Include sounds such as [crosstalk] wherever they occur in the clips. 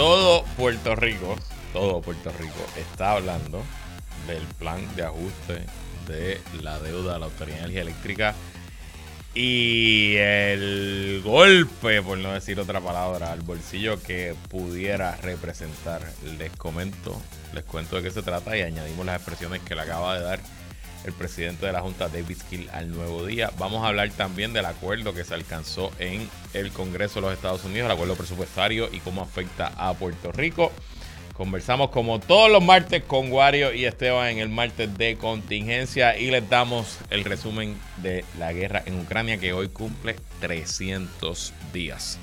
todo Puerto Rico, todo Puerto Rico está hablando del plan de ajuste de la deuda de la Autoridad de Energía Eléctrica y el golpe, por no decir otra palabra, al bolsillo que pudiera representar. Les comento, les cuento de qué se trata y añadimos las expresiones que le acaba de dar el presidente de la Junta, David Skill, al nuevo día. Vamos a hablar también del acuerdo que se alcanzó en el Congreso de los Estados Unidos, el acuerdo presupuestario y cómo afecta a Puerto Rico. Conversamos como todos los martes con Wario y Esteban en el martes de contingencia y les damos el resumen de la guerra en Ucrania que hoy cumple 300 días.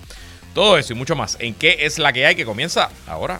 Todo eso y mucho más en qué es la que hay que comienza ahora.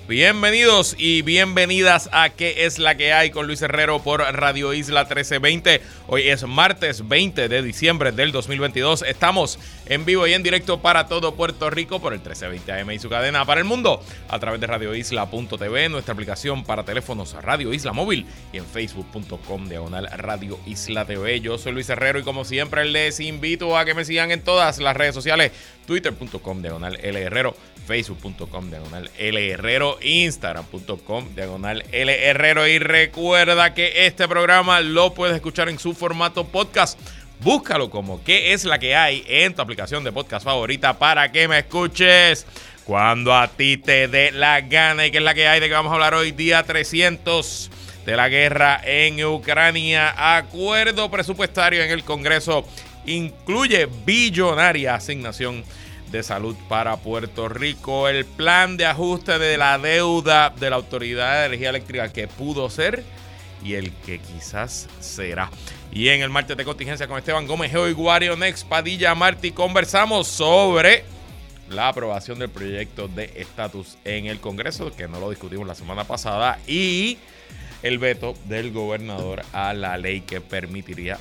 Bienvenidos y bienvenidas a ¿Qué es la que hay? con Luis Herrero por Radio Isla 1320. Hoy es martes 20 de diciembre del 2022. Estamos en vivo y en directo para todo Puerto Rico por el 1320 AM y su cadena para el mundo a través de radioisla.tv, nuestra aplicación para teléfonos Radio Isla Móvil y en facebook.com diagonal Radio Isla TV. Yo soy Luis Herrero y como siempre les invito a que me sigan en todas las redes sociales, twitter.com diagonal L Herrero, facebook.com diagonal L Herrero, instagram.com diagonal L Herrero. Y recuerda que este programa lo puedes escuchar en su formato podcast. Búscalo como qué es la que hay en tu aplicación de podcast favorita para que me escuches cuando a ti te dé la gana. Y qué es la que hay de que vamos a hablar hoy día 300 de la guerra en Ucrania. Acuerdo presupuestario en el Congreso incluye billonaria asignación de Salud para Puerto Rico, el plan de ajuste de la deuda de la Autoridad de Energía Eléctrica que pudo ser y el que quizás será. Y en el martes de contingencia con Esteban Gómez, Geo Guario, Next, Padilla, Martí, conversamos sobre la aprobación del proyecto de estatus en el Congreso, que no lo discutimos la semana pasada, y el veto del gobernador a la ley que permitiría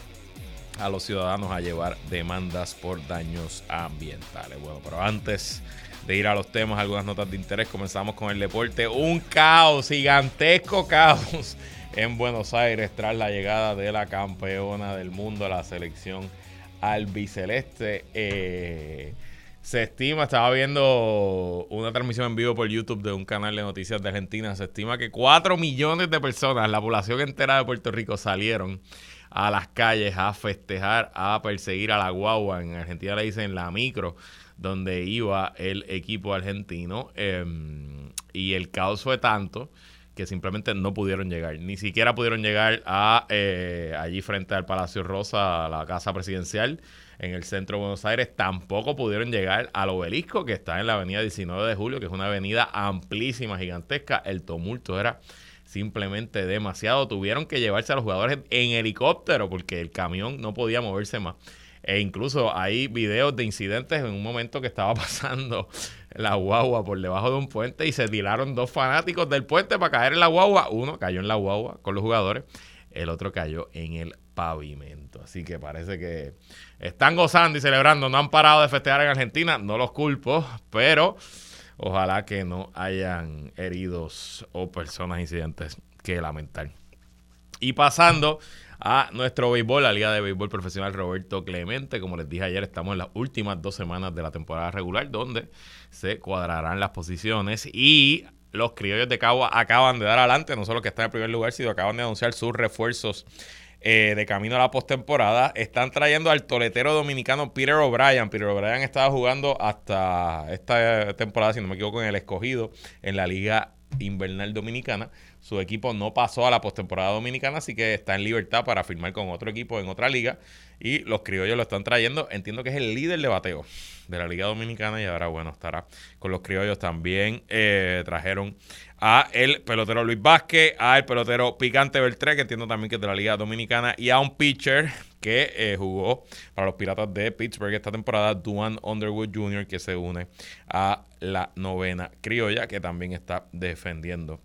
a los ciudadanos a llevar demandas por daños ambientales. Bueno, pero antes de ir a los temas, algunas notas de interés, comenzamos con el deporte. Un caos, gigantesco caos [laughs] en Buenos Aires tras la llegada de la campeona del mundo la selección albiceleste. Eh, se estima, estaba viendo una transmisión en vivo por YouTube de un canal de noticias de Argentina, se estima que 4 millones de personas, la población entera de Puerto Rico, salieron a las calles a festejar, a perseguir a la guagua. En Argentina le dicen la micro, donde iba el equipo argentino. Em, y el caos fue tanto que simplemente no pudieron llegar. Ni siquiera pudieron llegar a eh, allí frente al Palacio Rosa, a la casa presidencial en el centro de Buenos Aires. Tampoco pudieron llegar al obelisco que está en la avenida 19 de julio, que es una avenida amplísima, gigantesca. El tumulto era simplemente demasiado. Tuvieron que llevarse a los jugadores en helicóptero porque el camión no podía moverse más. E incluso hay videos de incidentes en un momento que estaba [laughs] pasando la guagua por debajo de un puente y se tiraron dos fanáticos del puente para caer en la guagua. Uno cayó en la guagua con los jugadores, el otro cayó en el pavimento. Así que parece que están gozando y celebrando. No han parado de festejar en Argentina, no los culpo, pero Ojalá que no hayan heridos o personas incidentes que lamentar. Y pasando a nuestro béisbol, la Liga de Béisbol Profesional Roberto Clemente. Como les dije ayer, estamos en las últimas dos semanas de la temporada regular, donde se cuadrarán las posiciones y los criollos de Cagua acaban de dar adelante, no solo que están en primer lugar, sino acaban de anunciar sus refuerzos eh, de camino a la postemporada. Están trayendo al toletero dominicano Peter O'Brien. Peter O'Brien estaba jugando hasta esta temporada, si no me equivoco, en el escogido en la Liga Invernal Dominicana. Su equipo no pasó a la postemporada dominicana, así que está en libertad para firmar con otro equipo en otra liga. Y los criollos lo están trayendo. Entiendo que es el líder de bateo de la Liga Dominicana y ahora, bueno, estará con los criollos también. Eh, trajeron a el pelotero Luis Vázquez, a el pelotero Picante Beltré, que entiendo también que es de la Liga Dominicana, y a un pitcher que eh, jugó para los Piratas de Pittsburgh esta temporada, Duan Underwood Jr., que se une a la novena criolla, que también está defendiendo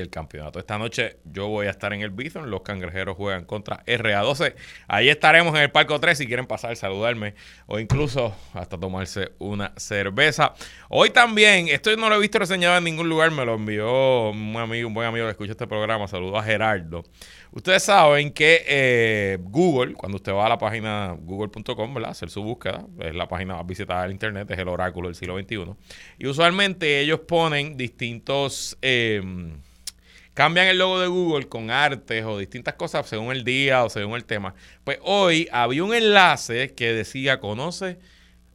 el campeonato. Esta noche yo voy a estar en el Bison, los cangrejeros juegan contra RA12. Ahí estaremos en el Parco 3 si quieren pasar, saludarme o incluso hasta tomarse una cerveza. Hoy también, esto no lo he visto reseñado en ningún lugar, me lo envió un amigo, un buen amigo que escucha este programa, saludo a Gerardo. Ustedes saben que eh, Google, cuando usted va a la página google.com, ¿verdad? Hacer su búsqueda, es la página más visitada del Internet, es el oráculo del siglo XXI. Y usualmente ellos ponen distintos... Eh, cambian el logo de Google con artes o distintas cosas según el día o según el tema. Pues hoy había un enlace que decía, conoce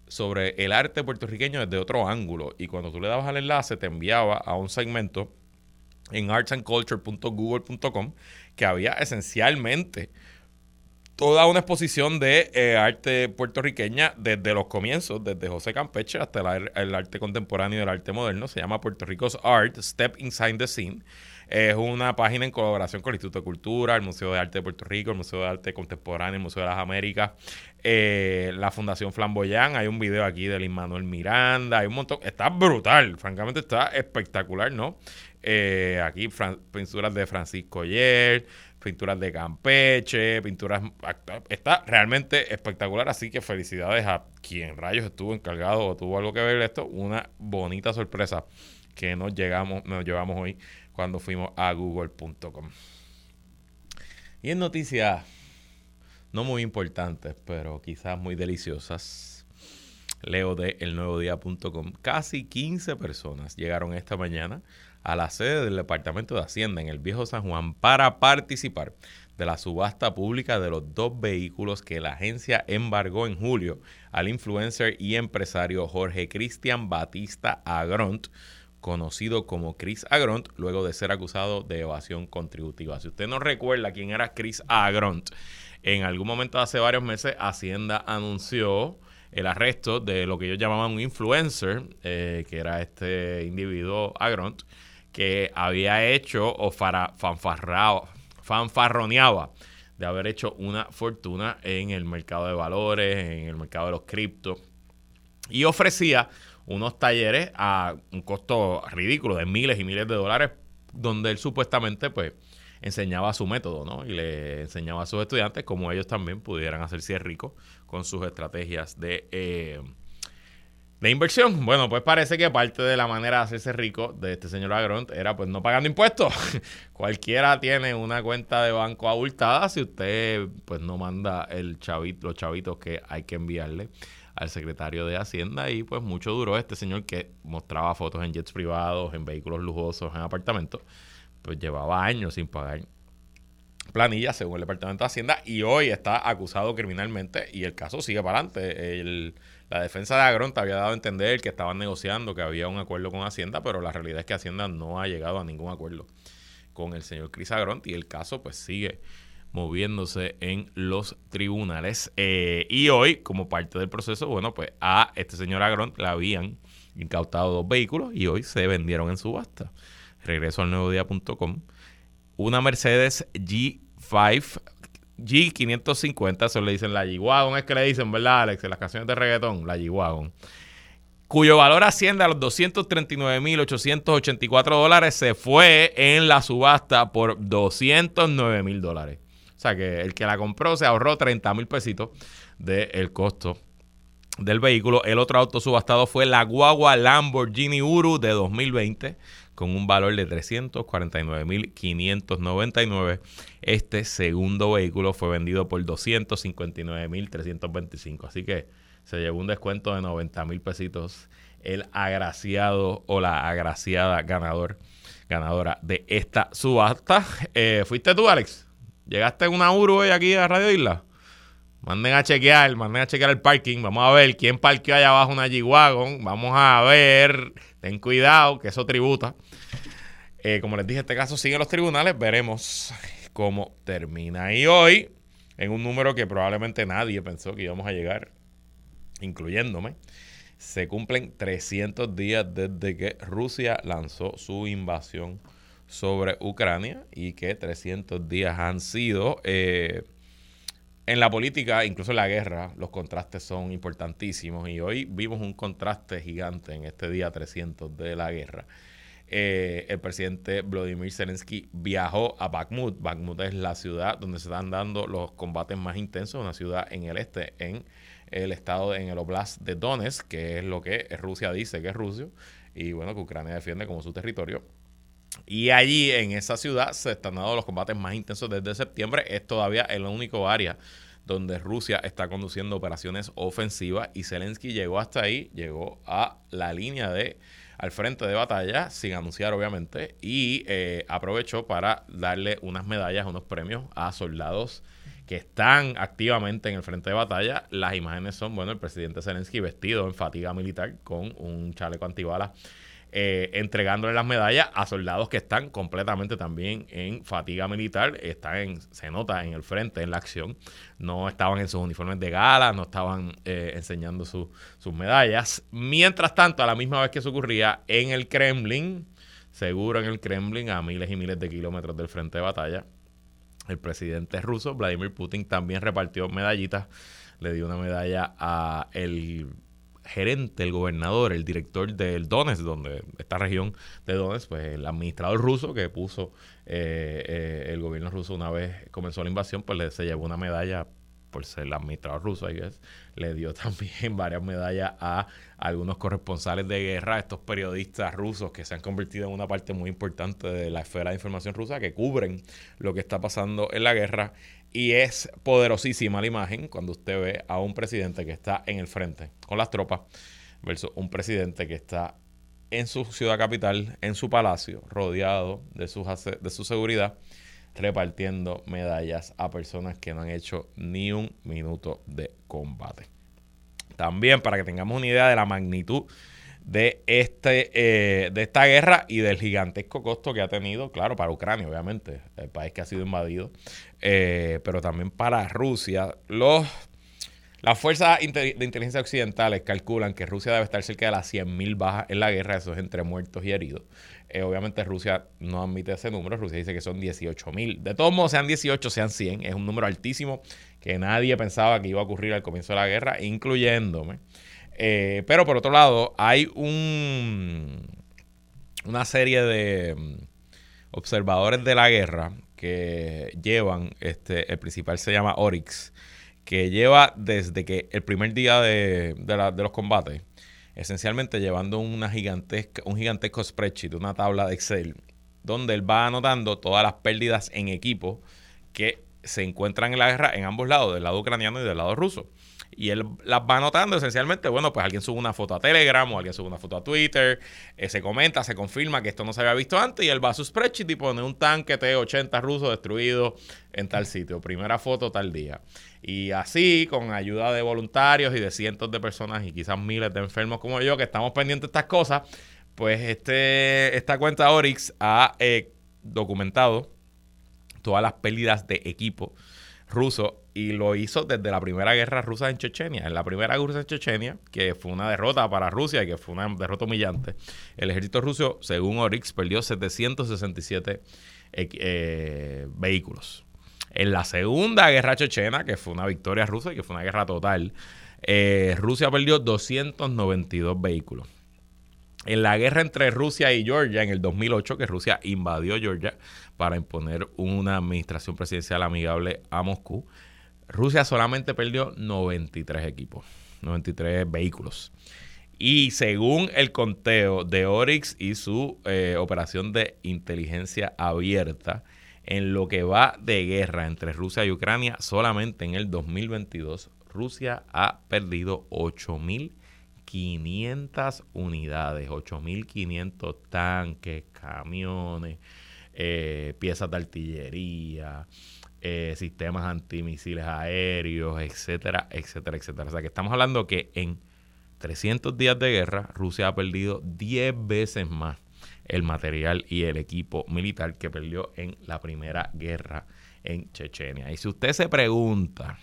sobre el arte puertorriqueño desde otro ángulo. Y cuando tú le dabas al enlace, te enviaba a un segmento en artsandculture.google.com que había esencialmente toda una exposición de eh, arte puertorriqueña desde los comienzos, desde José Campeche hasta el, arte contemporáneo y el arte moderno. Se llama Puerto Rico's Art, Step Inside the Scene. Es una página en colaboración con el Instituto de Cultura, el Museo de Arte de Puerto Rico, el Museo de Arte Contemporáneo, el Museo de las Américas, eh, la Fundación Flamboyán. Hay un video aquí de Lin Manuel Miranda, hay un montón. Está brutal, francamente está espectacular, ¿no? Eh, aquí pinturas de Francisco Yer, pinturas de Campeche, pinturas... Está realmente espectacular, así que felicidades a quien rayos estuvo encargado o tuvo algo que ver esto. Una bonita sorpresa que nos, llegamos, nos llevamos hoy cuando fuimos a google.com. Y en noticias no muy importantes, pero quizás muy deliciosas, leo de elnuevodía.com. Casi 15 personas llegaron esta mañana a la sede del Departamento de Hacienda en el Viejo San Juan para participar de la subasta pública de los dos vehículos que la agencia embargó en julio al influencer y empresario Jorge Cristian Batista Agront conocido como Chris Agront, luego de ser acusado de evasión contributiva. Si usted no recuerda quién era Chris Agront, en algún momento hace varios meses Hacienda anunció el arresto de lo que ellos llamaban un influencer, eh, que era este individuo Agront, que había hecho o fanfarroneaba de haber hecho una fortuna en el mercado de valores, en el mercado de los criptos, y ofrecía unos talleres a un costo ridículo de miles y miles de dólares, donde él supuestamente pues enseñaba su método, ¿no? Y le enseñaba a sus estudiantes cómo ellos también pudieran hacerse ricos con sus estrategias de, eh, de inversión. Bueno, pues parece que parte de la manera de hacerse rico de este señor Agront era pues no pagando impuestos. [laughs] Cualquiera tiene una cuenta de banco abultada si usted pues no manda el chavito, los chavitos que hay que enviarle al secretario de Hacienda y pues mucho duró este señor que mostraba fotos en jets privados, en vehículos lujosos, en apartamentos, pues llevaba años sin pagar planilla según el Departamento de Hacienda y hoy está acusado criminalmente y el caso sigue para adelante. la defensa de Agronta había dado a entender que estaban negociando, que había un acuerdo con Hacienda, pero la realidad es que Hacienda no ha llegado a ningún acuerdo con el señor Chris Agront y el caso pues sigue moviéndose en los tribunales. Eh, y hoy, como parte del proceso, bueno, pues a este señor Agrón le habían incautado dos vehículos y hoy se vendieron en subasta. Regreso al nuevodía.com. Una Mercedes G5 G550, eso le dicen la G-Wagon, es que le dicen, ¿verdad, Alex? En las canciones de reggaetón, la G-Wagon. Cuyo valor asciende a los 239.884 dólares, se fue en la subasta por 209 mil dólares. O sea que el que la compró se ahorró 30 mil pesitos del costo del vehículo. El otro auto subastado fue la guagua Lamborghini Uru de 2020 con un valor de 349.599. Este segundo vehículo fue vendido por 259.325. Así que se llevó un descuento de 90 mil pesitos el agraciado o la agraciada ganador, ganadora de esta subasta. Eh, ¿Fuiste tú, Alex? Llegaste en una Urbe aquí a Radio Isla. Manden a chequear, manden a chequear el parking. Vamos a ver quién parqueó allá abajo una G-Wagon. Vamos a ver. Ten cuidado, que eso tributa. Eh, como les dije, este caso sigue en los tribunales. Veremos cómo termina. Y hoy, en un número que probablemente nadie pensó que íbamos a llegar, incluyéndome, se cumplen 300 días desde que Rusia lanzó su invasión sobre Ucrania y que 300 días han sido... Eh, en la política, incluso en la guerra, los contrastes son importantísimos y hoy vimos un contraste gigante en este día 300 de la guerra. eh, el presidente Vladimir Zelensky viajó a Bakhmut. Bakhmut es la ciudad donde se están dando los combates más intensos, una ciudad en el este, en el estado, en el oblast de Donetsk, que es lo que Rusia dice que es Rusia, y bueno, que Ucrania defiende como su territorio. Y allí, en esa ciudad, se están dando los combates más intensos desde septiembre. Es todavía el único área donde Rusia está conduciendo operaciones ofensivas y Zelensky llegó hasta ahí, llegó a la línea de al frente de batalla, sin anunciar obviamente, y eh, aprovechó para darle unas medallas, unos premios a soldados que están activamente en el frente de batalla. Las imágenes son, bueno, el presidente Zelensky vestido en fatiga militar con un chaleco antibalas eh, entregándole las medallas a soldados que están completamente también en fatiga militar, están se nota en el frente, en la acción, no estaban en sus uniformes de gala, no estaban eh, enseñando sus medallas. Mientras tanto, a la misma vez que eso ocurría en el Kremlin, seguro en el Kremlin, a miles y miles de kilómetros del frente de batalla, el presidente ruso, Vladimir Putin, también repartió medallitas, le dio una medalla a el gerente, el gobernador, el director del Donetsk, donde esta región de Donetsk, pues el administrador ruso que puso eh, eh, el gobierno ruso una vez comenzó la invasión, pues le, se llevó una medalla por ser el administrador ruso, I guess, le dio [laughs] también varias medallas a algunos corresponsales de guerra, estos periodistas rusos que se han convertido en una parte muy importante de la esfera de información rusa, que cubren lo que está pasando en la guerra. Y es poderosísima la imagen cuando usted ve a un presidente que está en el frente con las tropas versus un presidente que está en su ciudad capital, en su palacio, rodeado de, sus, de su seguridad, repartiendo medallas a personas que no han hecho ni un minuto de combate. También para que tengamos una idea de la magnitud de, este, eh, de esta guerra y del gigantesco costo que ha tenido, claro, para Ucrania, obviamente, el país que ha sido invadido, eh, pero también para Rusia. Los, las fuerzas de inteligencia occidentales calculan que Rusia debe estar cerca de las 100.000 bajas en la guerra, eso es entre muertos y heridos. Eh, obviamente Rusia no admite ese número, Rusia dice que son 18.000. De todos modos, sean 18, sean 100, es un número altísimo que nadie pensaba que iba a ocurrir al comienzo de la guerra, incluyéndome. Eh, pero por otro lado, hay un, una serie de mm, observadores de la guerra que llevan, este, el principal se llama Oryx, que lleva desde que el primer día de, de, los combates, esencialmente llevando una gigantesca, un gigantesco spreadsheet, una tabla de Excel, donde él va anotando todas las pérdidas en equipo que se encuentran en la guerra en ambos lados, del lado ucraniano y del lado ruso y él las va anotando esencialmente, bueno, pues alguien sube una foto a Telegram o alguien sube una foto a Twitter, eh, se comenta, se confirma que esto no se había visto antes y él va a su spreadsheet y pone un tanque T-80 ruso destruido en tal sitio, primera foto tal día. Y así, con ayuda de voluntarios y de cientos de personas y quizás miles de enfermos como yo que estamos pendientes de estas cosas, pues este, esta cuenta Oryx ha eh, documentado todas las pérdidas de equipo ruso y lo hizo desde la primera guerra rusa en Chechenia. En la primera guerra en Chechenia, que fue una derrota para Rusia y que fue una derrota humillante, el ejército ruso, según Oryx, perdió 767 eh, vehículos. En la segunda guerra chechena, que fue una victoria rusa y que fue una guerra total, eh, Rusia perdió 292 vehículos. En la guerra entre Rusia y Georgia en el 2008, que Rusia invadió Georgia para imponer una administración presidencial amigable a Moscú, Rusia solamente perdió 93 equipos, 93 vehículos. Y según el conteo de Oryx y su eh, operación de inteligencia abierta, en lo que va de guerra entre Rusia y Ucrania, solamente en el 2022 Rusia ha perdido 8.500 unidades, 8.500 tanques, camiones, eh, piezas de artillería, eh, sistemas antimisiles aéreos, etcétera, etcétera, etcétera. O sea que estamos hablando que en 300 días de guerra, Rusia ha perdido 10 veces más el material y el equipo militar que perdió en la primera guerra en Chechenia. Y si usted se pregunta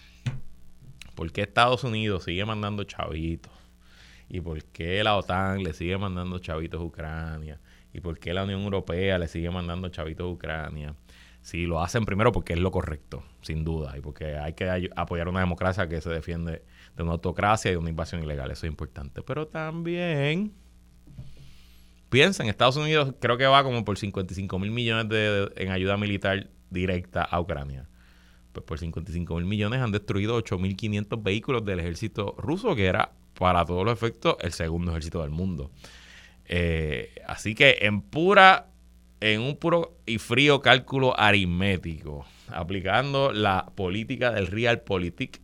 por qué Estados Unidos sigue mandando chavitos y por qué la OTAN le sigue mandando chavitos a Ucrania y por qué la Unión Europea le sigue mandando chavitos a Ucrania, si lo hacen primero porque es lo correcto, sin duda, y porque hay que apoyar una democracia que se defiende de una autocracia y de una invasión ilegal, eso es importante. Pero también piensen, Estados Unidos creo que va como por 55 mil millones de, en ayuda militar directa a Ucrania. Pues por 55 mil millones han destruido 8.500 vehículos del ejército ruso, que era para todos los efectos el segundo ejército del mundo. Eh, así que en pura, en un puro y frío cálculo aritmético, aplicando la política del realpolitik,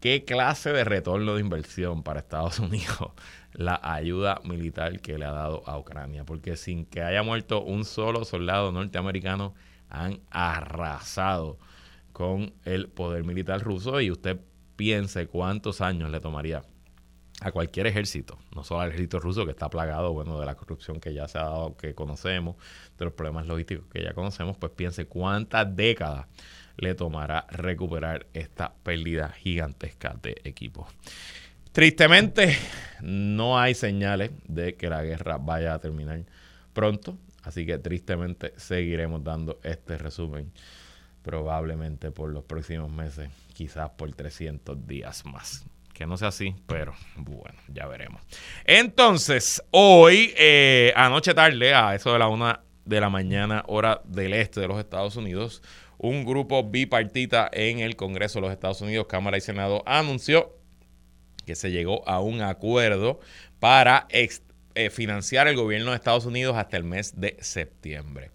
¿qué clase de retorno de inversión para Estados [laughs] Unidos la ayuda militar que le ha dado a Ucrania? Porque sin que haya muerto un solo soldado norteamericano, han arrasado con el poder militar ruso y usted piense cuántos años le tomaría a cualquier ejército, no solo al ejército ruso que está plagado, bueno, de la corrupción que ya se ha dado, que conocemos, de los problemas logísticos que ya conocemos, pues piense cuántas décadas le tomará recuperar esta pérdida gigantesca de equipo. Tristemente, no hay señales de que la guerra vaya a terminar pronto, así que tristemente seguiremos dando este resumen probablemente por los próximos meses, quizás por 300 días más. Que no sea así, pero bueno, ya veremos. Entonces, hoy, eh, anoche tarde, a eso de la una de la mañana, hora del este de los Estados Unidos, un grupo bipartita en el Congreso de los Estados Unidos, Cámara y Senado, anunció que se llegó a un acuerdo para eh, financiar el gobierno de Estados Unidos hasta el mes de septiembre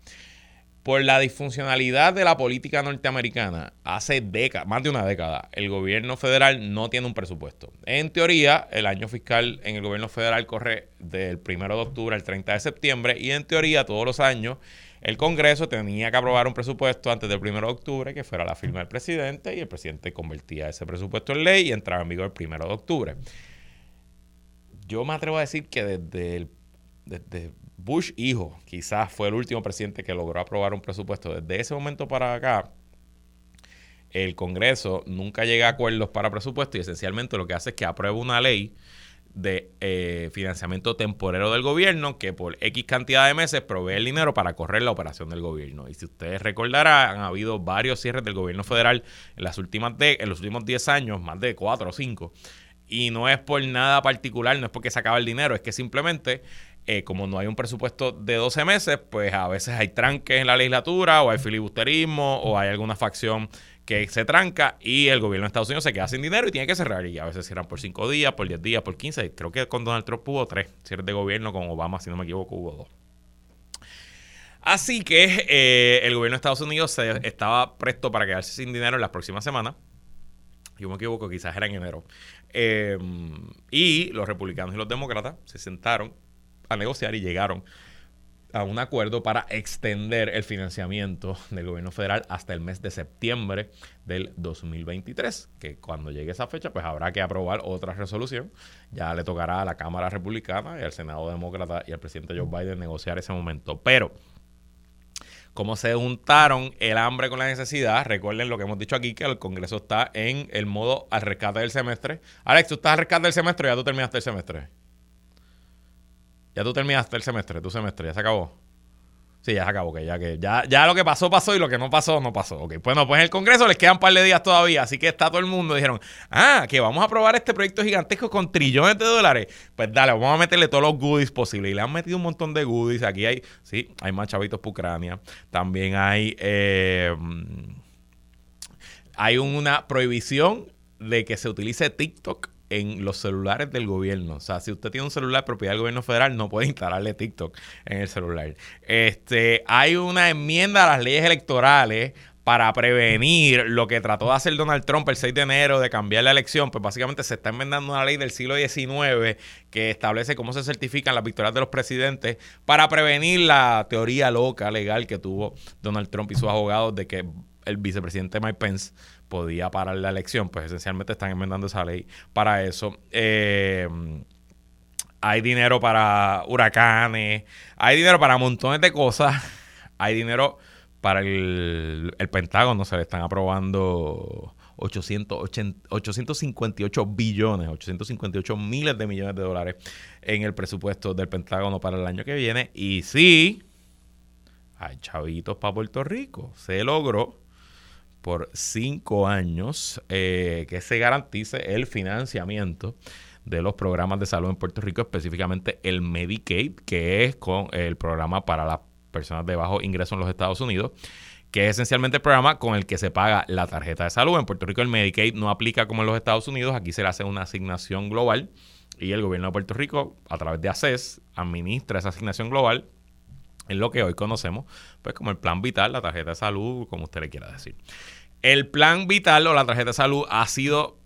por la disfuncionalidad de la política norteamericana, hace décadas, más de una década, el gobierno federal no tiene un presupuesto. En teoría, el año fiscal en el gobierno federal corre del 1 de octubre al 30 de septiembre y en teoría todos los años el Congreso tenía que aprobar un presupuesto antes del 1 de octubre que fuera la firma del presidente y el presidente convertía ese presupuesto en ley y entraba en vigor el 1 de octubre. Yo me atrevo a decir que desde el desde Bush hijo quizás fue el último presidente que logró aprobar un presupuesto. Desde ese momento para acá, el Congreso nunca llega a acuerdos para presupuesto y esencialmente lo que hace es que aprueba una ley de eh, financiamiento temporero del gobierno que por X cantidad de meses provee el dinero para correr la operación del gobierno. Y si ustedes recordarán, han habido varios cierres del gobierno federal en, las últimas de, en los últimos 10 años, más de 4 o 5. Y no es por nada particular, no es porque se acaba el dinero, es que simplemente eh, como no hay un presupuesto de 12 meses, pues a veces hay tranques en la legislatura o hay filibusterismo o hay alguna facción que se tranca y el gobierno de Estados Unidos se queda sin dinero y tiene que cerrar. Y a veces cierran por 5 días, por 10 días, por 15. Creo que con Donald Trump hubo 3 cierres de gobierno, con Obama, si no me equivoco, hubo 2. Así que eh, el gobierno de Estados Unidos se, estaba presto para quedarse sin dinero en las próximas semanas. Yo me equivoco, quizás era en enero. Eh, y los republicanos y los demócratas se sentaron a negociar y llegaron a un acuerdo para extender el financiamiento del gobierno federal hasta el mes de septiembre del 2023, que cuando llegue esa fecha pues habrá que aprobar otra resolución, ya le tocará a la Cámara Republicana y al Senado Demócrata y al presidente Joe Biden negociar ese momento, pero como se juntaron el hambre con la necesidad, recuerden lo que hemos dicho aquí, que el Congreso está en el modo al rescate del semestre. Alex, tú estás al rescate del semestre, ya tú terminaste el semestre. Ya tú terminaste el semestre, tu semestre, ya se acabó. Sí, ya se acabó, que ya que ya, ya lo que pasó, pasó y lo que no pasó, no pasó. Ok, bueno, pues en el Congreso les quedan un par de días todavía, así que está todo el mundo. Dijeron, ah, que vamos a aprobar este proyecto gigantesco con trillones de dólares. Pues dale, vamos a meterle todos los goodies posibles. Y le han metido un montón de goodies. Aquí hay, sí, hay más chavitos para Ucrania. También hay, eh, hay una prohibición de que se utilice TikTok en los celulares del gobierno. O sea, si usted tiene un celular propiedad del gobierno federal, no puede instalarle TikTok en el celular. Este, hay una enmienda a las leyes electorales para prevenir lo que trató de hacer Donald Trump el 6 de enero de cambiar la elección, pues básicamente se está enmendando una ley del siglo XIX que establece cómo se certifican las victorias de los presidentes para prevenir la teoría loca legal que tuvo Donald Trump y sus abogados de que el vicepresidente Mike Pence podía parar la elección, pues esencialmente están enmendando esa ley para eso. Eh, hay dinero para huracanes, hay dinero para montones de cosas, [laughs] hay dinero para el, el Pentágono, se le están aprobando 858 billones, 858 miles de millones de dólares en el presupuesto del Pentágono para el año que viene. Y sí, hay chavitos para Puerto Rico. Se logró por cinco años eh, que se garantice el financiamiento de los programas de salud en Puerto Rico, específicamente el Medicaid, que es con el programa para las personas de bajo ingreso en los Estados Unidos que es esencialmente el programa con el que se paga la tarjeta de salud. En Puerto Rico el Medicaid no aplica como en los Estados Unidos, aquí se le hace una asignación global y el gobierno de Puerto Rico, a través de ACES, administra esa asignación global en lo que hoy conocemos pues como el plan vital, la tarjeta de salud, como usted le quiera decir. El plan vital o la tarjeta de salud ha sido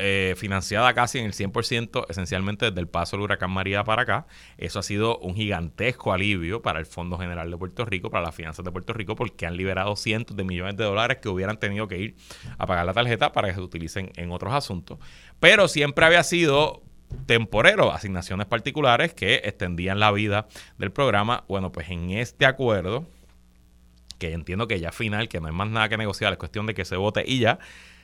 eh, financiada casi en el 100%, esencialmente desde el paso del huracán María para acá. Eso ha sido un gigantesco alivio para el Fondo General de Puerto Rico, para las finanzas de Puerto Rico, porque han liberado cientos de millones de dólares que hubieran tenido que ir a pagar la tarjeta para que se utilicen en otros asuntos. Pero siempre había sido temporero, asignaciones particulares que extendían la vida del programa. Bueno, pues en este acuerdo, que entiendo que ya final, que no hay más nada que negociar, es cuestión de que se vote y ya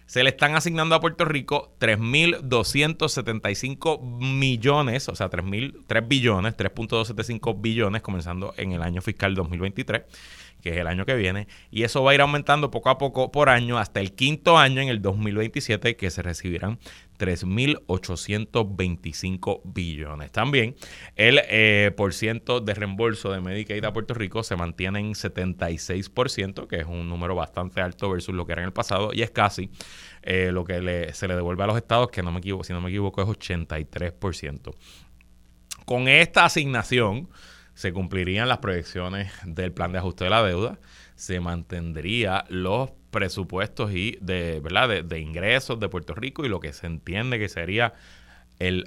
se le están asignando a Puerto Rico 3.275 millones, o sea, 3, 3 billones, 3.275 billones, comenzando en el año fiscal 2023 que es el año que viene, y eso va a ir aumentando poco a poco por año hasta el quinto año en el 2027 que se recibirán 3.825 billones. También el eh, por ciento de reembolso de Medicaid a Puerto Rico se mantiene en 76%, que es un número bastante alto versus lo que era en el pasado, y es casi eh, lo que se le devuelve a los estados, que no me equivoco, si no me equivoco es 83%. Con esta asignación, se cumplirían las proyecciones del plan de ajuste de la deuda, se mantendría los presupuestos y de, ¿verdad? de, ingresos de Puerto Rico y lo que se entiende que sería el,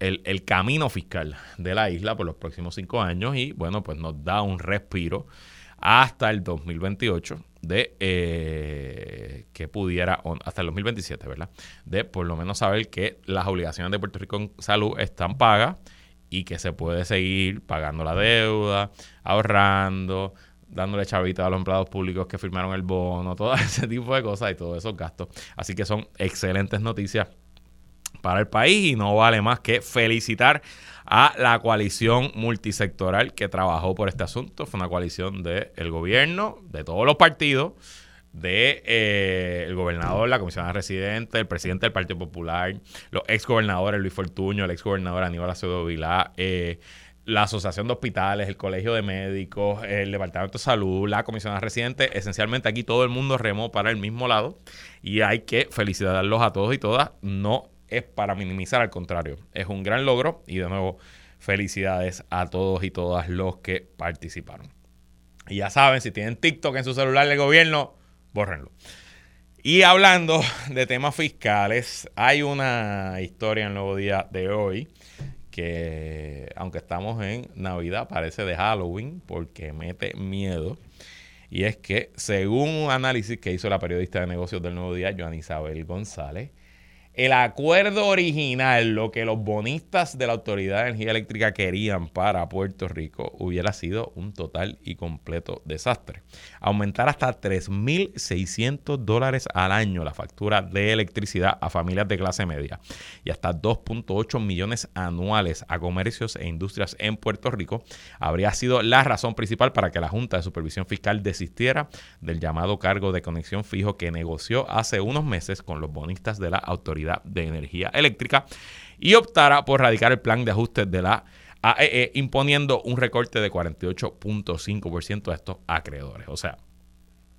el, el, camino fiscal de la isla por los próximos cinco años y bueno, pues nos da un respiro hasta el 2028 de eh, que pudiera, hasta el 2027, ¿verdad? De por lo menos saber que las obligaciones de Puerto Rico en salud están pagas y que se puede seguir pagando la deuda, ahorrando, dándole chavita a los empleados públicos que firmaron el bono, todo [laughs] ese tipo de cosas y todos esos gastos. Así que son excelentes noticias para el país y no vale más que felicitar a la coalición multisectoral que trabajó por este asunto. Fue una coalición del gobierno, de todos los partidos, de eh, el gobernador, la comisionada residente, el presidente del Partido Popular, los ex gobernadores Luis Fortuño, el ex gobernador Aníbal Acevedo Vilá, eh, la Asociación de Hospitales, el Colegio de Médicos, el Departamento de Salud, la comisionada residente, esencialmente aquí todo el mundo remó para el mismo lado y hay que felicitarlos a todos y todas. No es para minimizar, al contrario, es un gran logro y de nuevo felicidades a todos y todas los que participaron. Y ya saben, si tienen TikTok en su celular del gobierno, bórrenlo. Y hablando de temas fiscales, hay una historia en el nuevo día de hoy que, aunque estamos en Navidad, parece de Halloween porque mete miedo. Y es que, según un análisis que hizo la periodista de negocios del Nuevo Día, Joan Isabel González, el acuerdo original, lo que los bonistas de la Autoridad de Energía Eléctrica querían para Puerto Rico, hubiera sido un total y completo desastre. Aumentar hasta 3.600 dólares al año la factura de electricidad a familias de clase media y hasta 2.8 millones anuales a comercios e industrias en Puerto Rico habría sido la razón principal para que la Junta de Supervisión Fiscal desistiera del llamado cargo de conexión fijo que negoció hace unos meses con los bonistas de la Autoridad de Energía Eléctrica y optara por radicar el plan de ajustes de la AEE e, imponiendo un recorte de 48.5% a estos acreedores. O sea,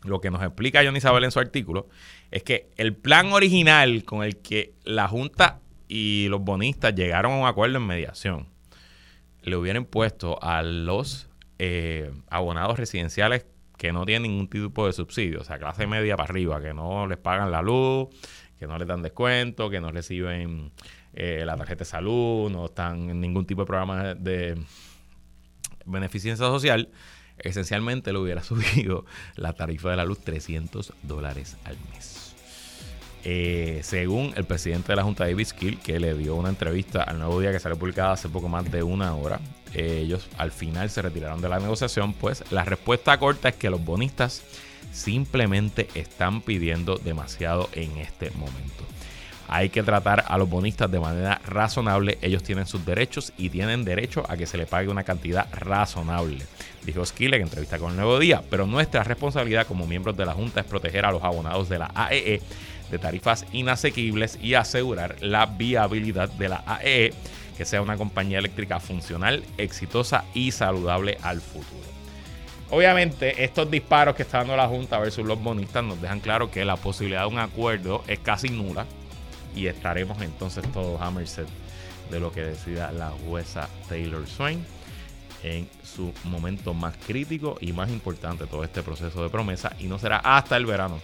lo que nos explica John Isabel en su artículo es que el plan original con el que la Junta y los bonistas llegaron a un acuerdo en mediación le hubieran puesto a los eh, abonados residenciales que no tienen ningún tipo de subsidio, o sea, clase media para arriba, que no les pagan la luz, que no les dan descuento, que no reciben eh, la tarjeta de salud, no están en ningún tipo de programa de beneficencia social, esencialmente le hubiera [laughs] subido la tarifa de la luz 300 dólares al mes. Eh, según el presidente de la Junta, David Skill, que le dio una entrevista al nuevo día que salió publicada hace poco más de una hora, eh, ellos al final se retiraron de la negociación, pues la respuesta corta es que los bonistas simplemente están pidiendo demasiado en este momento. Hay que tratar a los bonistas de manera razonable. Ellos tienen sus derechos y tienen derecho a que se les pague una cantidad razonable. Dijo Skille en entrevista con el Nuevo Día. Pero nuestra responsabilidad como miembros de la Junta es proteger a los abonados de la AEE e de tarifas inasequibles y asegurar la viabilidad de la AE, que sea una compañía eléctrica funcional, exitosa y saludable al futuro. Obviamente, estos disparos que está dando la Junta versus los bonistas nos dejan claro que la posibilidad de un acuerdo es casi nula y estaremos entonces todos a merced de lo que decida la jueza Taylor Swain en su momento más crítico y más importante todo este proceso de promesa y no será hasta el verano,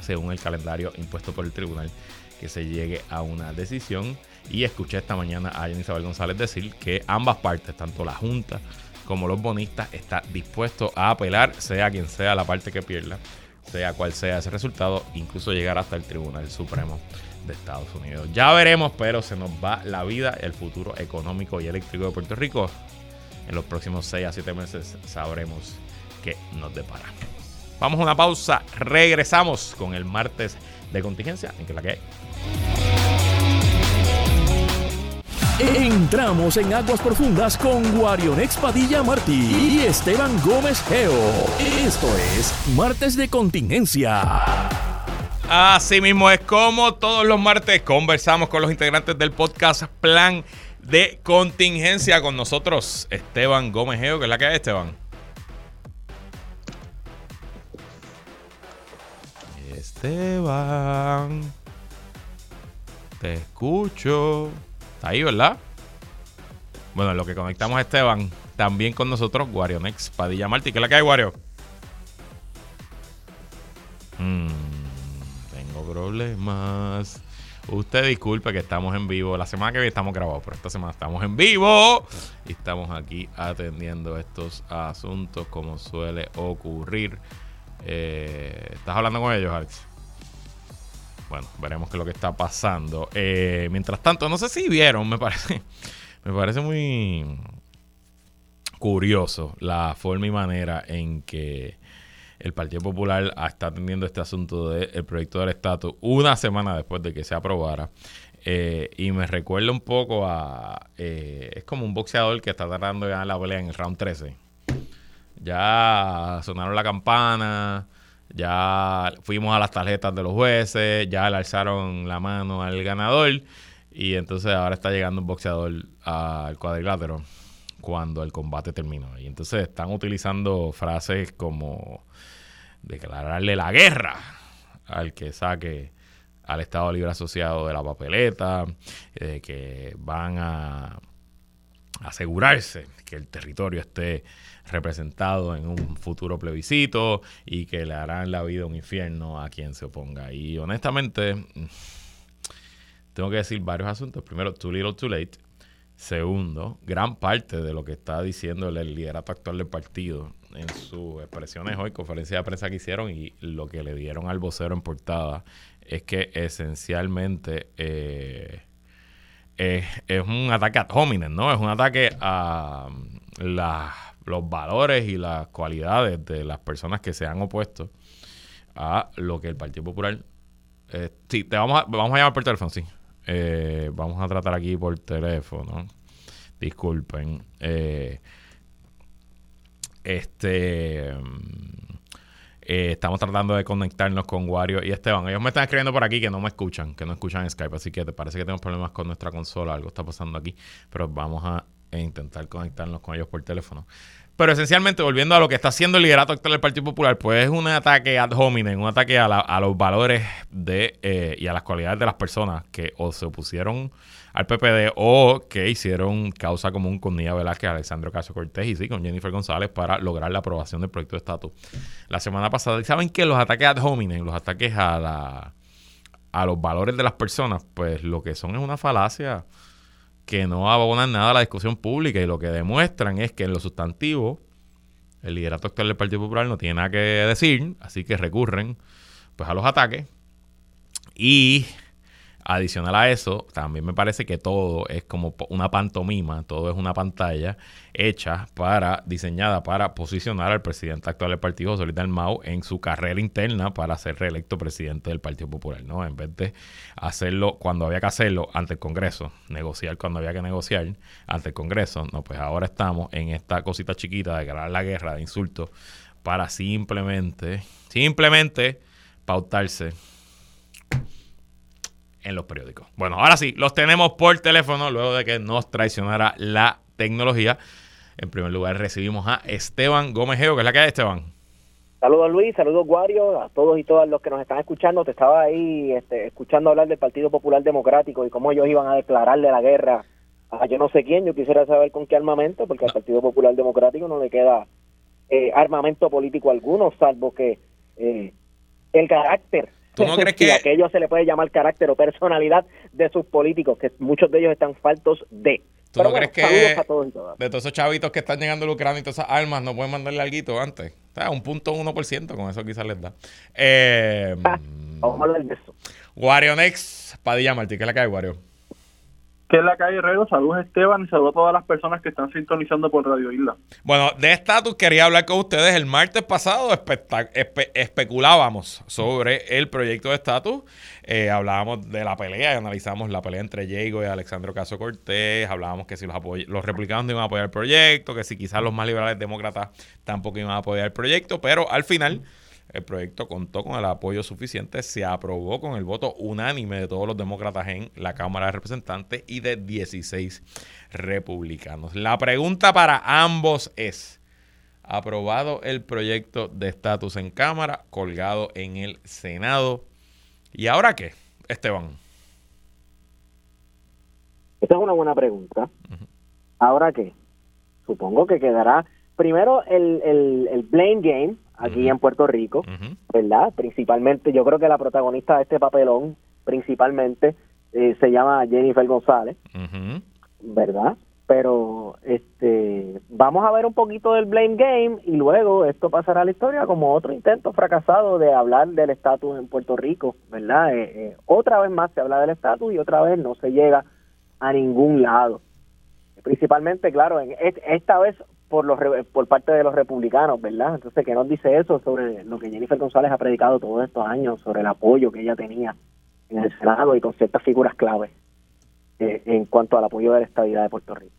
según el calendario impuesto por el tribunal, que se llegue a una decisión. Y escuché esta mañana a Isabel González decir que ambas partes, tanto la Junta como los bonistas, está dispuesto a apelar, sea quien sea la parte que pierda, sea cual sea ese resultado, incluso llegar hasta el Tribunal Supremo de Estados Unidos. Ya veremos, pero se nos va la vida, el futuro económico y eléctrico de Puerto Rico. En los próximos 6 a 7 meses sabremos qué nos depara. Vamos a una pausa, regresamos con el martes de contingencia, en que la que hay. Entramos en aguas profundas con Guarionex Padilla Martí y Esteban Gómez Geo. Esto es Martes de Contingencia. Así mismo es como todos los martes conversamos con los integrantes del podcast Plan de Contingencia con nosotros, Esteban Gómez Geo, que es la que hay, Esteban. Esteban. Te escucho. Está ahí, ¿verdad? Bueno, en lo que conectamos a Esteban, también con nosotros, Guarionex Padilla Martí. ¿Qué es la que Wario? Hmm, tengo problemas. Usted disculpe que estamos en vivo. La semana que viene estamos grabados, pero esta semana estamos en vivo. Y estamos aquí atendiendo estos asuntos como suele ocurrir. Eh, ¿Estás hablando con ellos, Alex? Bueno, veremos qué es lo que está pasando. Eh, mientras tanto, no sé si vieron, me parece, [laughs] me parece muy curioso la forma y manera en que el Partido Popular está atendiendo este asunto del proyecto del estatus una semana después de que se aprobara. Eh, y me recuerda un poco a. Eh, es como un boxeador que está tratando de ganar la pelea en el round 13. Ya sonaron la campana ya fuimos a las tarjetas de los jueces, ya le alzaron la mano al ganador y entonces ahora está llegando un boxeador al cuadrilátero cuando el combate terminó. Y entonces están utilizando frases como declararle la guerra al que saque al Estado Libre Asociado de la papeleta, de que van a asegurarse que el territorio esté representado en un futuro plebiscito y que le harán la vida un infierno a quien se oponga. Y honestamente, tengo que decir varios asuntos. Primero, too little, too late. Segundo, gran parte de lo que está diciendo el liderato actual del partido en sus expresiones hoy, conferencia de prensa que hicieron y lo que le dieron al vocero en portada, es que esencialmente eh, es, un ataque a hominem, ¿no? Es un ataque a las los valores y las cualidades de las personas que se han opuesto a lo que el Partido Popular... Eh, sí, te vamos a, vamos a llamar por teléfono, sí. Eh, vamos a tratar aquí por teléfono. Disculpen. Eh, este... estamos tratando de conectarnos con Wario y Esteban. Ellos me están escribiendo por aquí que no me escuchan, que no escuchan Skype, así que te parece que tenemos problemas con nuestra consola, algo está pasando aquí, pero vamos a intentar conectarnos con ellos por teléfono. Pero esencialmente, volviendo a lo que está haciendo el liderato actual del Partido Popular, pues es un ataque ad hominem, un ataque a, los valores de eh, y a las cualidades de las personas que o se opusieron al PPD o que hicieron causa común con Nia Velázquez, Alexandro Caso Cortés y sí, con Jennifer González para lograr la aprobación del proyecto de estatus. La semana pasada, ¿saben que los ataques ad hominem, los ataques a, la, a los valores de las personas, pues lo que son es una falacia que no abonan nada a la discusión pública y lo que demuestran es que en lo sustantivo el liderato actual del Partido Popular no tiene nada que decir, así que recurren pues a los ataques. Y Adicional a eso, también me parece que todo es como una pantomima, todo es una pantalla hecha para, diseñada para posicionar al presidente actual del partido, José Luis Mau, en su carrera interna para ser reelecto presidente del Partido Popular, ¿no? En vez de hacerlo cuando había que hacerlo ante el Congreso, negociar cuando había que negociar ante el Congreso, no, pues ahora estamos en esta cosita chiquita de ganar la guerra de insultos para simplemente, simplemente pautarse en los periódicos. Bueno, ahora sí, los tenemos por teléfono luego de que nos traicionara la tecnología. En primer lugar recibimos a Esteban Gómez Geo, que es la que hay, Esteban. Saludos Luis, saludos Guario, a todos y todas los que nos están escuchando. Te estaba ahí este, escuchando hablar del Partido Popular Democrático y cómo ellos iban a declararle la guerra a yo no sé quién. Yo quisiera saber con qué armamento, porque al Partido Popular Democrático no le queda eh, armamento político alguno, salvo que eh, el carácter ¿Tú no crees que aquello se le puede llamar carácter o personalidad de sus políticos, que muchos de ellos están faltos de? ¿Tú no crees que de todos esos chavitos que están llegando a Ucrania y todas esas armas no pueden mandarle algo antes? O sea, un punto uno por ciento, con eso quizás les da. Eh, [laughs] Vamos a hablar de eso. Wario Next, Padilla Martí, ¿qué es la que hay, Wario? Que es la calle Herrero. Saludos Esteban y saludos a todas las personas que están sintonizando por Radio Isla. Bueno, de estatus quería hablar con ustedes. El martes pasado especulábamos sobre el proyecto de estatus. Eh, hablábamos de la pelea analizamos la pelea entre Diego y Alexandro Caso Cortés. Hablábamos que si los, los republicanos no iban a apoyar el proyecto, que si quizás los más liberales demócratas tampoco iban a apoyar el proyecto, pero al final el proyecto contó con el apoyo suficiente, se aprobó con el voto unánime de todos los demócratas en la Cámara de Representantes y de 16 republicanos. La pregunta para ambos es, aprobado el proyecto de estatus en Cámara, colgado en el Senado, ¿y ahora qué, Esteban? Esta es una buena pregunta. ¿Ahora qué? Supongo que quedará primero el, el, el blame game aquí en Puerto Rico, ¿verdad? Principalmente, yo creo que la protagonista de este papelón, principalmente, eh, se llama Jennifer González, ¿verdad? Pero este vamos a ver un poquito del blame game y luego esto pasará a la historia como otro intento fracasado de hablar del estatus en Puerto Rico, ¿verdad? Eh, eh, otra vez más se habla del estatus y otra vez no se llega a ningún lado. Principalmente, claro, en, esta vez por los por parte de los republicanos, ¿verdad? Entonces, ¿qué nos dice eso sobre lo que Jennifer González ha predicado todos estos años, sobre el apoyo que ella tenía en el Senado y con ciertas figuras clave eh, en cuanto al apoyo de la estabilidad de Puerto Rico?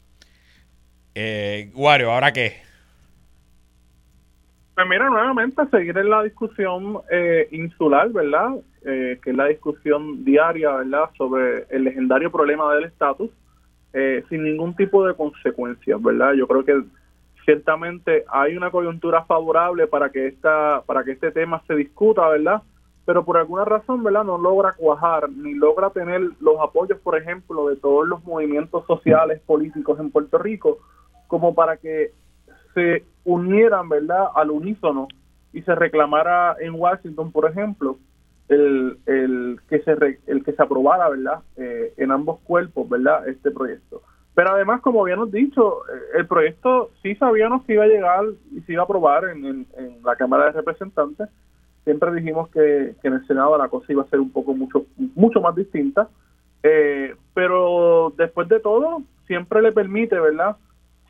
Eh, Guario, ¿ahora qué? Pues mira, nuevamente seguir en la discusión eh, insular, ¿verdad? Eh, que es la discusión diaria, ¿verdad? Sobre el legendario problema del estatus, sin ningún tipo de consecuencias, ¿verdad? Yo creo que ciertamente hay una coyuntura favorable para que esta para que este tema se discuta, ¿verdad? Pero por alguna razón, ¿verdad? No logra cuajar ni logra tener los apoyos, por ejemplo, de todos los movimientos sociales políticos en Puerto Rico como para que se unieran, ¿verdad? Al unísono y se reclamara en Washington, por ejemplo, el, el que se el que se aprobara, ¿verdad? Eh, en ambos cuerpos, ¿verdad? Este proyecto. Pero además, como habíamos dicho, eh, el proyecto sí sabíamos que iba a llegar y se iba a aprobar en, la Cámara de Representantes. Siempre dijimos que, en el Senado la cosa iba a ser un poco mucho, mucho más distinta. Eh, pero después de todo, siempre le permite, ¿verdad?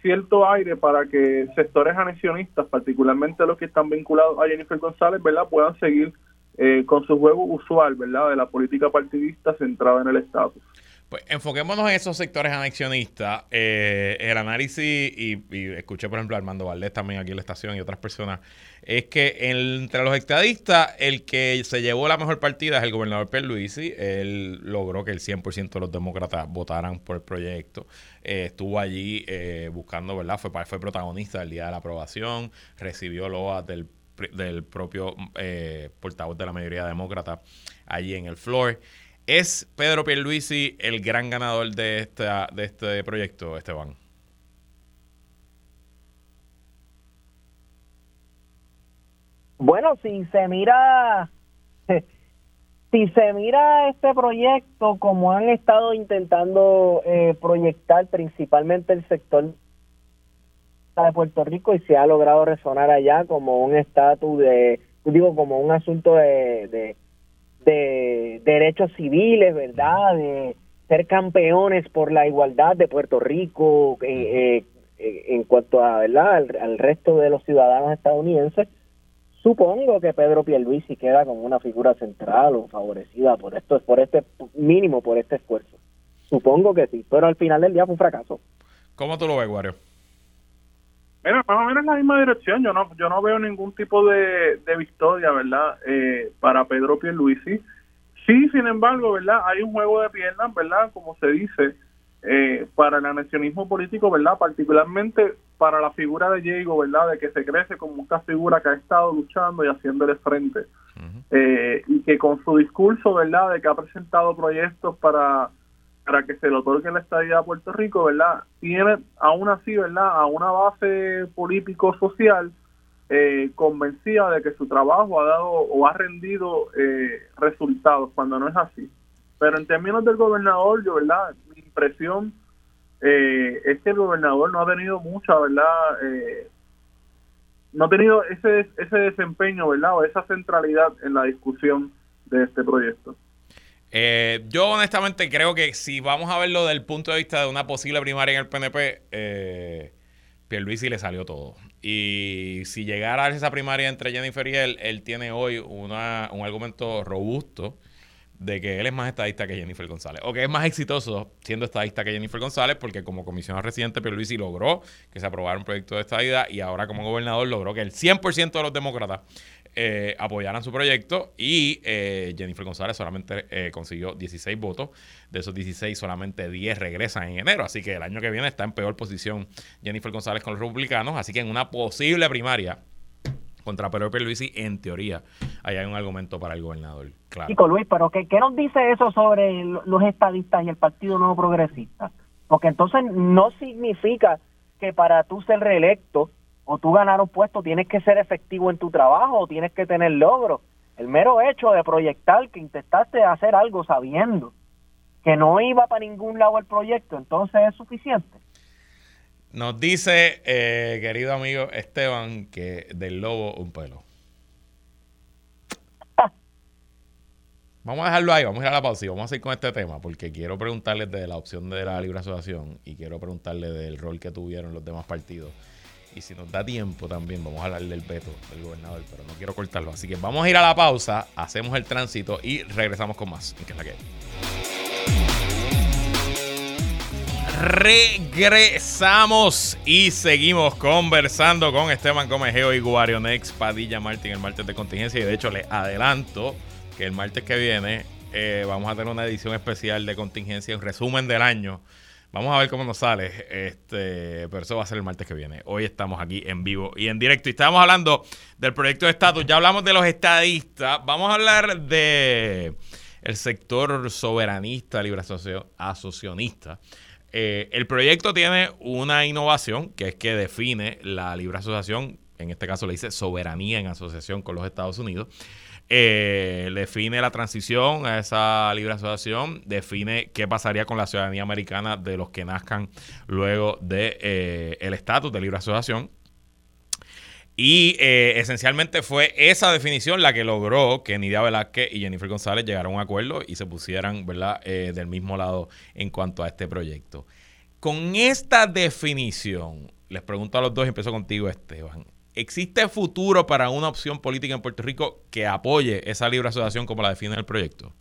cierto aire para que sectores anexionistas, particularmente los que están vinculados a Jennifer González, ¿verdad? puedan seguir eh, con su juego usual, ¿verdad? De la política partidista centrada en el estatus. Pues enfoquémonos en esos sectores anexionistas. Eh, el análisis, y, escuché por ejemplo a Armando Valdés también aquí en la estación y otras personas, es que entre los estadistas el que se llevó la mejor partida es el gobernador Pierluisi. Él logró que el 100% de los demócratas votaran por el proyecto. Eh, estuvo allí eh, buscando, ¿verdad? Fue, fue protagonista del día de la aprobación, recibió loas del, del propio portavoz de la mayoría demócrata allí en el floor. ¿Es Pedro Pierluisi el gran ganador de, esta, de este proyecto, Esteban? Bueno, si se mira, [laughs] si se mira este proyecto como han estado intentando eh, proyectar principalmente el sector de Puerto Rico y se ha logrado resonar allá como un estatus de, digo, como un asunto de de derechos civiles, ¿verdad? De ser campeones por la igualdad de Puerto Rico eh, eh, en cuanto a, ¿verdad? Al, resto de los ciudadanos estadounidenses. Supongo que Pedro Pierluisi queda como una figura central o favorecida por esto, por este mínimo, por este esfuerzo. Supongo que sí, pero al final del día fue un fracaso. ¿Cómo tú lo ves, Wario? Mira, más o menos en la misma dirección. Yo no, yo no veo ningún tipo de, victoria, ¿verdad? Eh, para Pedro Pierluisi. Sí, sin embargo, ¿verdad? Hay un juego de piernas, ¿verdad? Como se dice, eh, para el anexionismo político, ¿verdad? Particularmente para la figura de Diego, ¿verdad? De que se crece como esta figura que ha estado luchando y haciéndole frente. Eh, y que con su discurso, ¿verdad? De que ha presentado proyectos para, para que se le otorgue la estadía a Puerto Rico, ¿verdad? Tiene aún así, ¿verdad? A una base político-social eh, convencida de que su trabajo ha dado o ha rendido eh, resultados, cuando no es así. Pero en términos del gobernador, yo, ¿verdad? Mi impresión eh, es que el gobernador no ha tenido mucha, ¿verdad? Eh, no ha tenido ese, ese desempeño, ¿verdad? O esa centralidad en la discusión de este proyecto. Yo honestamente creo que si vamos a verlo desde el punto de vista de una posible primaria en el PNP, eh, Pierluisi le salió todo. Y si llegara a esa primaria entre Jennifer y él, él tiene hoy una, un argumento robusto de que él es más estadista que Jennifer González, o que es más exitoso siendo estadista que Jennifer González, porque como comisionado residente Pierluisi logró que se aprobara un proyecto de estadidad y ahora como gobernador logró que el 100% de los demócratas eh, apoyaran su proyecto y eh, Jennifer González solamente eh, consiguió 16 votos. De esos 16, solamente 10 regresan en enero. Así que el año que viene está en peor posición Jennifer González con los republicanos. Así que en una posible primaria contra Pedro Pierluisi, en teoría, ahí hay un argumento para el gobernador. Claro. Chico Luis, pero ¿qué, ¿qué nos dice eso sobre los estadistas y el Partido Nuevo Progresista? Porque entonces no significa que para tú ser reelecto o tú ganar un puesto tienes que ser efectivo en tu trabajo o tienes que tener logros. El mero hecho de proyectar que intentaste hacer algo sabiendo que no iba para ningún lado el proyecto, entonces es suficiente. Nos dice, eh, querido amigo Esteban, que del lobo un pelo. [laughs] Vamos a dejarlo ahí, vamos a ir a la pausa y vamos a seguir con este tema porque quiero preguntarles de la opción de la libre asociación y quiero preguntarle del rol que tuvieron los demás partidos. Y si nos da tiempo también vamos a hablar del veto del gobernador, pero no quiero cortarlo. Así que vamos a ir a la pausa, hacemos el tránsito y regresamos con más. Que es la que Regresamos y seguimos conversando con Esteban Comejeo y Guarionex Padilla Martín el martes de contingencia. Y de hecho, les adelanto que el martes que viene eh, vamos a tener una edición especial de contingencia, un resumen del año. Vamos a ver cómo nos sale, este, pero eso va a ser el martes que viene. Hoy estamos aquí en vivo y en directo y estábamos hablando del proyecto de estatus. Ya hablamos de los estadistas. Vamos a hablar de el sector soberanista, libre asociacionista. Eh, el proyecto tiene una innovación que es que define la libre asociación, en este caso le dice soberanía en asociación con los Estados Unidos. Eh, define la transición a esa libre asociación, define qué pasaría con la ciudadanía americana de los que nazcan luego de eh, estatus de libre asociación y eh, esencialmente fue esa definición la que logró que Nidia Velázquez y Jennifer González llegaran a un acuerdo y se pusieran ¿verdad? Del mismo lado en cuanto a este proyecto. Con esta definición, les pregunto a los dos, empiezo contigo Esteban, ¿existe futuro para una opción política en Puerto Rico que apoye esa libre asociación como la define el proyecto?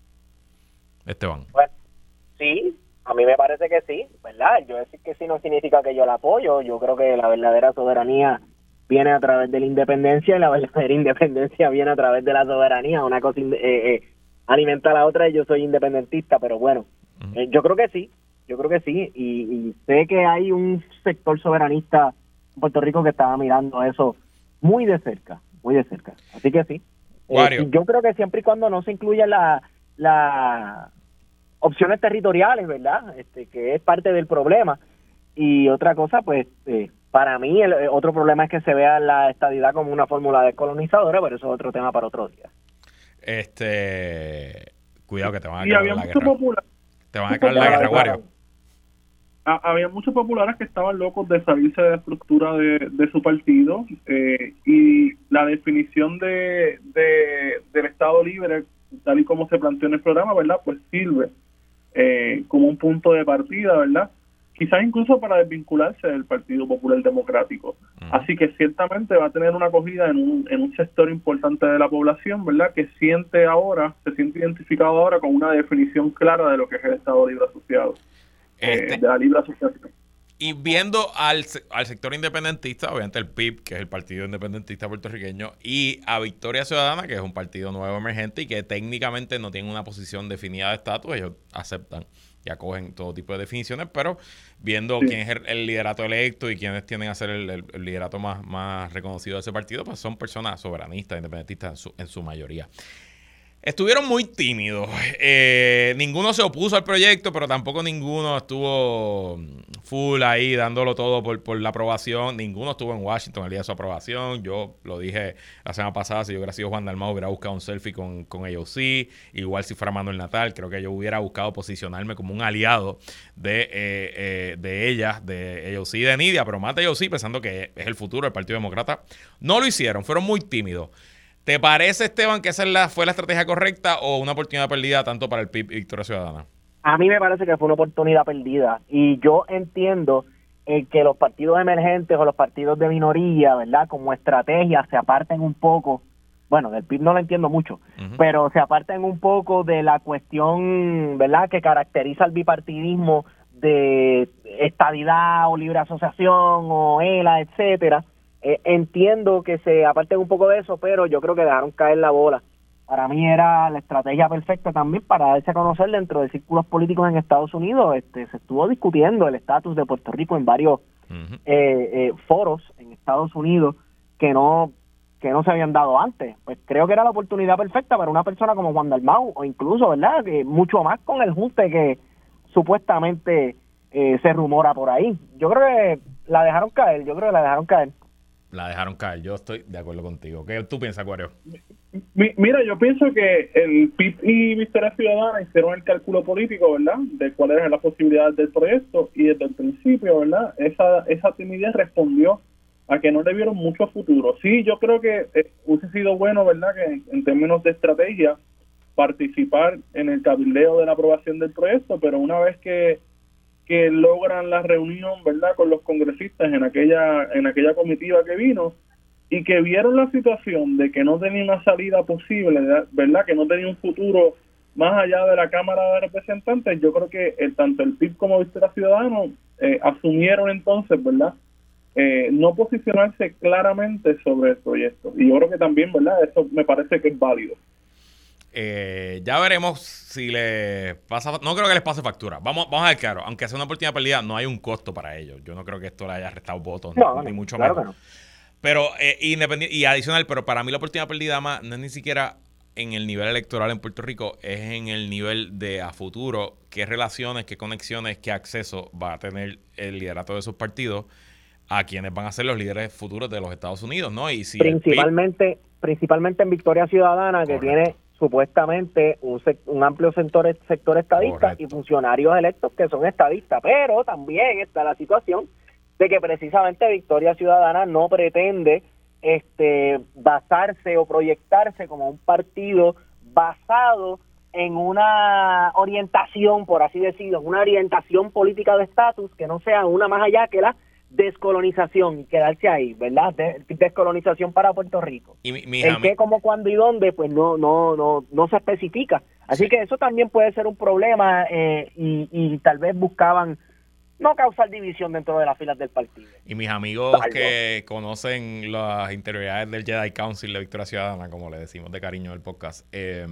Esteban. Bueno, sí, a mí me parece que sí, ¿verdad? Yo decir que sí no significa que yo la apoyo, yo creo que la verdadera soberanía viene a través de la independencia y la [laughs] verdadera independencia viene a través de la soberanía. Una cosa eh, eh, alimenta a la otra y yo soy independentista, pero bueno, eh, yo creo que sí, yo creo que sí. Y, sé que hay un sector soberanista Puerto Rico que estaba mirando eso muy de cerca, muy de cerca. Así que sí. yo creo que siempre y cuando no se incluyan las la opciones territoriales, ¿verdad? Este, que es parte del problema. Y otra cosa, pues, eh, para mí, el, otro problema es que se vea la estadidad como una fórmula descolonizadora, pero eso es otro tema para otro día. Este, cuidado que te van a caer la guerra. te van a caer la guerra, Wario. Había muchos populares que estaban locos de salirse de la estructura de, su partido eh, y la definición de, del Estado libre, tal y como se planteó en el programa, ¿verdad? Pues sirve eh, como un punto de partida, ¿verdad? quizás incluso para desvincularse del Partido Popular Democrático. Así que ciertamente va a tener una acogida en un, en un sector importante de la población, ¿verdad? Que siente ahora, se siente identificado ahora con una definición clara de lo que es el Estado Libre Asociado, este de la libre asociación. y viendo al, al, sector independentista, obviamente el PIB, que es el Partido Independentista Puertorriqueño, y a Victoria Ciudadana, que es un partido nuevo emergente y que técnicamente no tiene una posición definida de estatus, ellos aceptan y acogen todo tipo de definiciones, pero viendo quién es el, liderato electo y quiénes tienen a ser el, liderato más, más reconocido de ese partido, pues son personas soberanistas, independentistas en su, en su mayoría. Estuvieron muy tímidos. Eh, ninguno se opuso al proyecto, pero tampoco ninguno estuvo full ahí dándolo todo por, la aprobación. Ninguno estuvo en Washington el día de su aprobación. Yo lo dije la semana pasada, si yo hubiera sido Juan Dalmau, hubiera buscado un selfie con, con AOC. Igual si fuera Manuel Natal, creo que yo hubiera buscado posicionarme como un aliado de, eh, eh, de ellas, de AOC y de Nidia, pero más de AOC pensando que es el futuro del Partido Demócrata. No lo hicieron, fueron muy tímidos. ¿Te parece, Esteban, que esa fue la estrategia correcta o una oportunidad perdida tanto para el PIB y Victoria Ciudadana? A mí me parece que fue una oportunidad perdida y yo entiendo eh, que los partidos emergentes o los partidos de minoría, ¿verdad? Como estrategia se aparten un poco, bueno, del PIB no lo entiendo mucho, pero se aparten un poco de la cuestión, ¿verdad? Que caracteriza el bipartidismo de estadidad o libre asociación o ELA, etcétera eh, entiendo que se aparten un poco de eso, pero yo creo que dejaron caer la bola. Para mí era la estrategia perfecta también para darse a conocer dentro de círculos políticos en Estados Unidos. Este, se estuvo discutiendo el estatus de Puerto Rico en varios eh, eh, foros en Estados Unidos que no que no se habían dado antes. Pues creo que era la oportunidad perfecta para una persona como Juan Dalmau, o incluso, ¿verdad? Que mucho más con el junte que supuestamente se rumora por ahí. Yo creo que la dejaron caer, yo creo que la dejaron caer la dejaron caer. Yo estoy de acuerdo contigo. ¿Qué tú piensas, Acuario? Mira, yo pienso que el PIB y Victoria Ciudadana hicieron el cálculo político, ¿verdad? De cuáles eran las posibilidades del proyecto y desde el principio, ¿verdad? Esa, esa timidez respondió a que no le vieron mucho futuro. Sí, yo creo que eh, hubiese sido bueno, ¿verdad? Que en términos de estrategia participar en el cabildeo de la aprobación del proyecto, pero una vez que que logran la reunión, ¿verdad?, con los congresistas en aquella en aquella comitiva que vino y que vieron la situación de que no tenía una salida posible, ¿verdad?, que no tenía un futuro más allá de la Cámara de Representantes, yo creo que el, tanto el PIB como Vista Ciudadano eh, asumieron entonces, ¿verdad?, eh, no posicionarse claramente sobre el proyecto. Y yo creo que también, ¿verdad?, eso me parece que es válido. Eh, ya veremos si le pasa. No creo que les pase factura. Vamos, vamos a ver claro. Aunque sea una oportunidad perdida, no hay un costo para ellos. Yo no creo que esto le haya restado votos, ni mucho menos. Pero, eh, independiente, y adicional, pero para mí la oportunidad perdida más no es ni siquiera en el nivel electoral en Puerto Rico, es en el nivel de a futuro, qué relaciones, qué conexiones, qué acceso va a tener el liderato de esos partidos a quienes van a ser los líderes futuros de los Estados Unidos, ¿no? Y si principalmente, principalmente en Victoria Ciudadana, que tiene supuestamente un, un amplio sector, sector estadista y funcionarios electos que son estadistas, pero también está la situación de que precisamente Victoria Ciudadana no pretende este basarse o proyectarse como un partido basado en una orientación, por así decirlo, una orientación política de estatus que no sea una más allá que la descolonización y quedarse ahí, ¿verdad? descolonización para Puerto Rico. Y el qué, cómo, cuándo y dónde, pues no, no, no, no se especifica. Así que eso también puede ser un problema eh, y, y tal vez buscaban no causar división dentro de las filas del partido. Y mis amigos que conocen las interioridades del Jedi Council de Victoria Ciudadana, como le decimos de cariño el podcast, eh,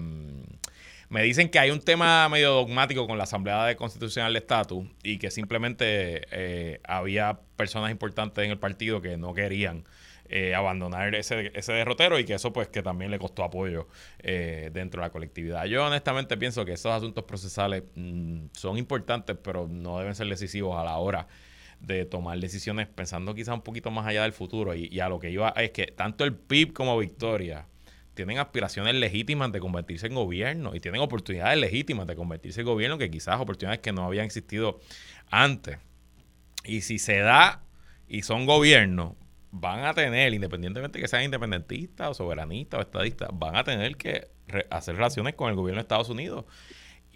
me dicen que hay un tema medio dogmático con la Asamblea de Constitucional de Estatus y que simplemente eh, había personas importantes en el partido que no querían eh, abandonar ese, ese derrotero y que eso pues que también le costó apoyo eh, dentro de la colectividad. Yo honestamente pienso que esos asuntos procesales mm, son importantes pero no deben ser decisivos a la hora de tomar decisiones pensando quizás un poquito más allá del futuro y, y a lo que iba es que tanto el PIB como Victoria tienen aspiraciones legítimas de convertirse en gobierno y tienen oportunidades legítimas de convertirse en gobierno que quizás oportunidades que no habían existido antes. Y si se da y son gobiernos, van a tener, independientemente que sean independentistas o soberanistas o estadistas, van a tener que hacer relaciones con el gobierno de Estados Unidos.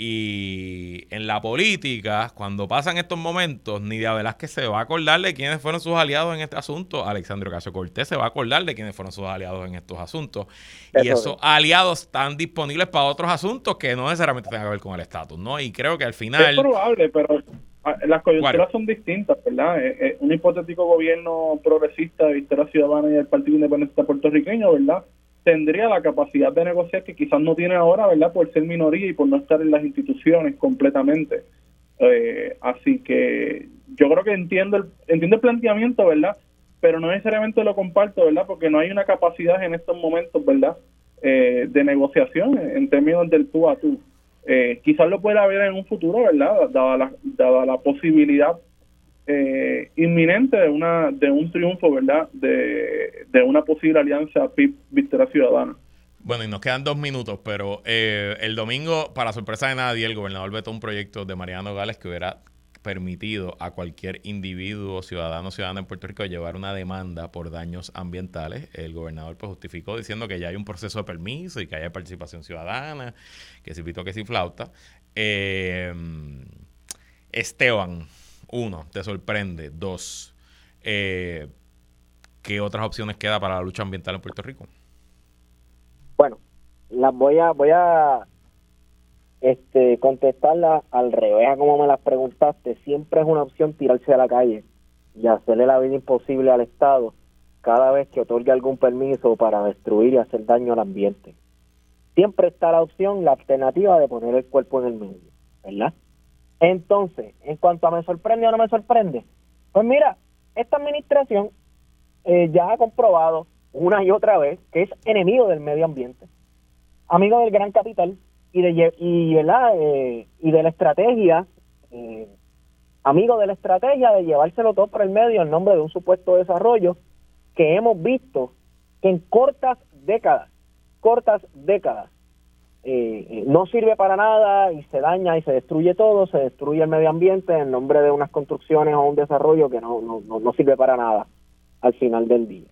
Y en la política, cuando pasan estos momentos, Nidia Velázquez se va a acordar de quiénes fueron sus aliados en este asunto. Alexandro Casio Cortés se va a acordar de quiénes fueron sus aliados en estos asuntos. y esos aliados están disponibles para otros asuntos que no necesariamente tengan que ver con el estatus, ¿no? Y creo que al final. Es probable, pero Ah, las coyunturas son distintas, ¿verdad? Eh, eh, un hipotético gobierno progresista de Victoria Ciudadana y del Partido Independiente puertorriqueño, ¿verdad? Tendría la capacidad de negociar que quizás no tiene ahora, ¿verdad? Por ser minoría y por no estar en las instituciones completamente. Eh, así que yo creo que entiendo el, entiendo el planteamiento, ¿verdad? Pero no necesariamente lo comparto, ¿verdad? Porque no hay una capacidad en estos momentos, ¿verdad? de negociación en términos del tú a tú. Eh, quizás lo pueda haber en un futuro, ¿verdad? Dada la, dada la posibilidad eh, inminente de una de un triunfo, ¿verdad? De, de una posible alianza PIB-Victoria Ciudadana. Bueno, y nos quedan dos minutos, pero eh, el domingo, para sorpresa de nadie, el gobernador vetó un proyecto de Mariano Gales que hubiera permitido a cualquier individuo, ciudadano, ciudadana en Puerto Rico llevar una demanda por daños ambientales. El gobernador pues justificó diciendo que ya hay un proceso de permiso y que hay participación ciudadana, que si pito, que si flauta. Eh, Esteban, uno, te sorprende. Dos, eh, ¿qué otras opciones queda para la lucha ambiental en Puerto Rico? Bueno, las voy a, voy a este, contestarla al revés a como me las preguntaste, siempre es una opción tirarse a la calle y hacerle la vida imposible al Estado cada vez que otorgue algún permiso para destruir y hacer daño al ambiente. Siempre está la opción, la alternativa de poner el cuerpo en el medio, ¿verdad? Entonces, en cuanto a me sorprende o no me sorprende, pues mira, esta administración eh, ya ha comprobado una y otra vez que es enemigo del medio ambiente, amigo del gran capital, y de y, eh, y de la estrategia eh, amigo de la estrategia de llevárselo todo por el medio en nombre de un supuesto desarrollo que hemos visto que en cortas décadas cortas décadas eh, no sirve para nada y se daña y se destruye todo, se destruye el medio ambiente en nombre de unas construcciones o un desarrollo que no, no, no, sirve para nada al final del día.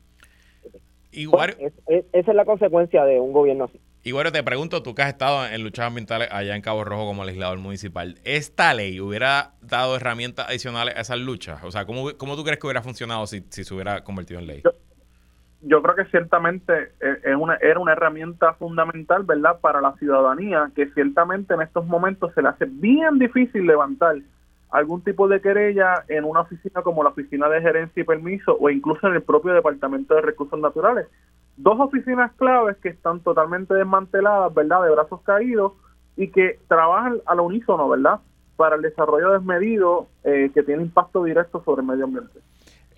Igual, pues, esa es la consecuencia de un gobierno así. Bueno, te pregunto, tú que has estado en luchas ambientales allá en Cabo Rojo como legislador municipal, ¿esta ley hubiera dado herramientas adicionales a esas luchas? O sea, ¿cómo, cómo tú crees que hubiera funcionado si, si se hubiera convertido en ley? Yo, creo que ciertamente eh, es una, era una herramienta fundamental, ¿verdad?, para la ciudadanía, que ciertamente en estos momentos se le hace bien difícil levantar algún tipo de querella en una oficina como la Oficina de Gerencia y Permiso o incluso en el propio Departamento de Recursos Naturales dos oficinas claves que están totalmente desmanteladas, ¿verdad? De brazos caídos y que trabajan a lo unísono, ¿verdad? Para el desarrollo desmedido eh, que tiene impacto directo sobre el medio ambiente.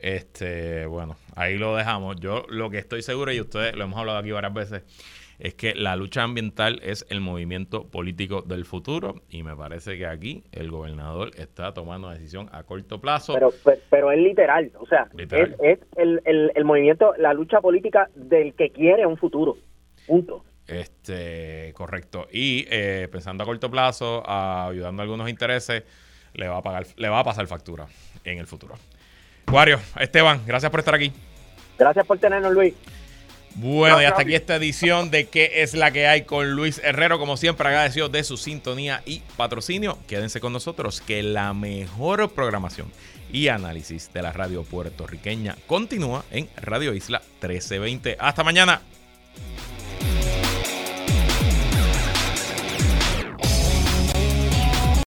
Este, bueno, ahí lo dejamos. Yo lo que estoy seguro, y ustedes lo hemos hablado aquí varias veces, es que la lucha ambiental es el movimiento político del futuro y me parece que aquí el gobernador está tomando una decisión a corto plazo. Pero, pero, es literal, o sea, es, el, el, movimiento, la lucha política del que quiere un futuro, punto. Este, correcto. Y eh, pensando a corto plazo, ayudando a algunos intereses, le va a pagar, le va a pasar factura en el futuro. Wario, Esteban, gracias por estar aquí. Gracias por tenernos, Luis. Bueno, y hasta aquí esta edición de ¿Qué es la que hay con Luis Herrero? Como siempre, agradecido de su sintonía y patrocinio. Quédense con nosotros, que la mejor programación y análisis de la radio puertorriqueña continúa en Radio Isla 1320. Hasta mañana.